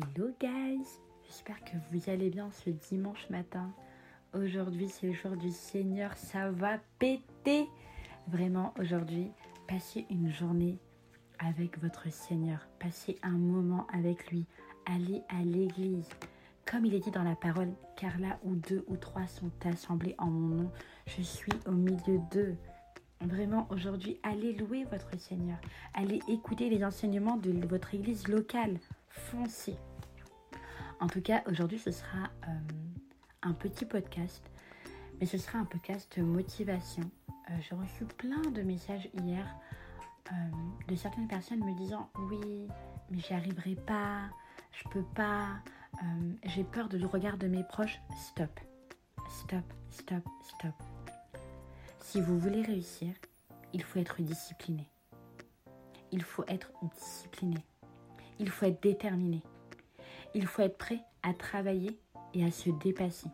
Hello guys, j'espère que vous allez bien ce dimanche matin. Aujourd'hui c'est le jour du Seigneur, ça va péter. Vraiment aujourd'hui, passez une journée avec votre Seigneur, passez un moment avec lui, allez à l'église. Comme il est dit dans la parole, car là où deux ou trois sont assemblés en mon nom, je suis au milieu d'eux. Vraiment, aujourd'hui, allez louer votre Seigneur. Allez écouter les enseignements de votre église locale. Foncez. En tout cas, aujourd'hui, ce sera euh, un petit podcast, mais ce sera un podcast motivation. Euh, J'ai reçu plein de messages hier euh, de certaines personnes me disant Oui, mais j'y arriverai pas, je peux pas, j'ai peur le regard de mes proches. Stop, stop, stop, stop. Si vous voulez réussir, il faut être discipliné. Il faut être discipliné. Il faut être déterminé. Il faut être prêt à travailler et à se dépasser.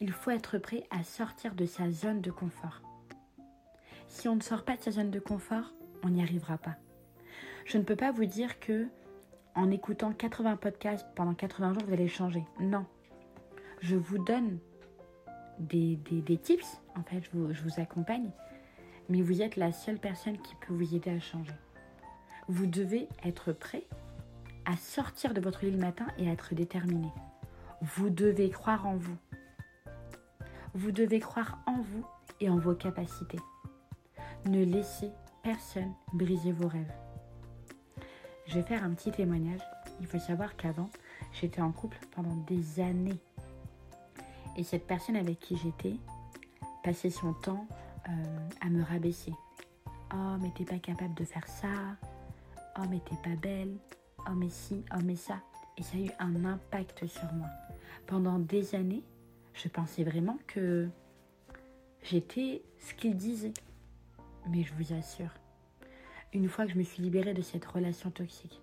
Il faut être prêt à sortir de sa zone de confort. Si on ne sort pas de sa zone de confort, on n'y arrivera pas. Je ne peux pas vous dire que en écoutant 80 podcasts pendant 80 jours, vous allez changer. Non. Je vous donne des, tips, en fait, je vous, je vous accompagne, mais vous êtes la seule personne qui peut vous aider à changer. Vous devez être prêt à sortir de votre lit le matin et être déterminé. Vous devez croire en vous. Vous devez croire en vous et en vos capacités. Ne laissez personne briser vos rêves. Je vais faire un petit témoignage. Il faut savoir qu'avant, j'étais en couple pendant des années et cette personne avec qui j'étais passait son temps euh, à me rabaisser. Oh, mais t'es pas capable de faire ça. Oh, mais t'es pas belle. Oh, mais si, oh, mais ça. Et ça a eu un impact sur moi. Pendant des années, je pensais vraiment que j'étais ce qu'il disait. Mais je vous assure, une fois que je me suis libérée de cette relation toxique,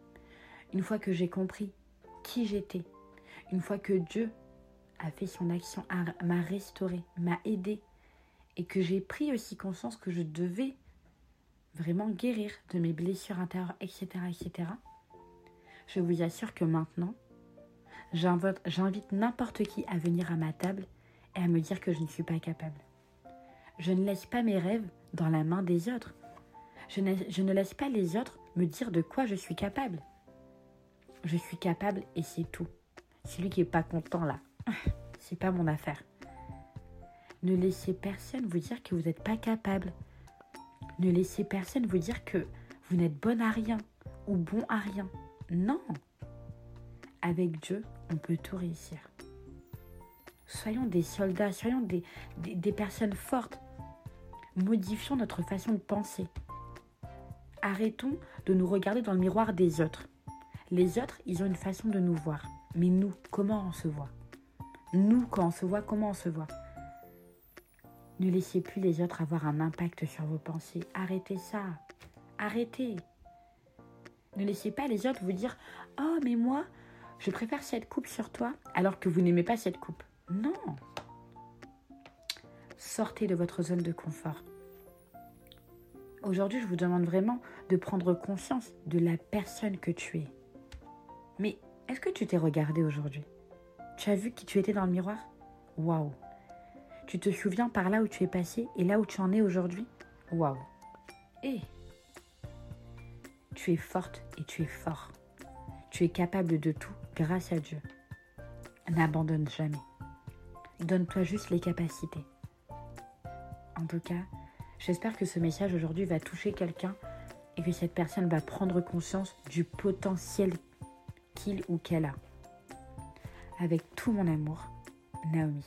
une fois que j'ai compris qui j'étais, une fois que Dieu a fait son action, m'a restauré, m'a aidé, et que j'ai pris aussi conscience que je devais vraiment guérir de mes blessures intérieures, etc., etc., je vous assure que maintenant, j'invite n'importe qui à venir à ma table et à me dire que je ne suis pas capable. Je ne laisse pas mes rêves dans la main des autres. Je ne, laisse pas les autres me dire de quoi je suis capable. Je suis capable et c'est tout. Celui qui n'est pas content là, c'est pas mon affaire. Ne laissez personne vous dire que vous n'êtes pas capable. Ne laissez personne vous dire que vous n'êtes bon à rien ou bon à rien. Non. Avec Dieu, on peut tout réussir. Soyons des soldats, soyons des, personnes fortes. Modifions notre façon de penser. Arrêtons de nous regarder dans le miroir des autres. Les autres, ils ont une façon de nous voir. Mais nous, comment on se voit? Nous, quand on se voit, comment on se voit? Ne laissez plus les autres avoir un impact sur vos pensées. Arrêtez ça. Arrêtez. Ne laissez pas les autres vous dire Oh, mais moi, je préfère cette coupe sur toi alors que vous n'aimez pas cette coupe. Non. Sortez de votre zone de confort. Aujourd'hui, je vous demande vraiment de prendre conscience de la personne que tu es. Mais est-ce que tu t'es regardé aujourd'hui? Tu as vu qui tu étais dans le miroir? Waouh Tu te souviens par là où tu es passé et là où tu en es aujourd'hui? Waouh Et tu es forte et tu es fort. Tu es capable de tout grâce à Dieu. N'abandonne jamais. Donne-toi juste les capacités. En tout cas, j'espère que ce message aujourd'hui va toucher quelqu'un et que cette personne va prendre conscience du potentiel qu'il ou qu'elle a. Avec tout mon amour, Naomi.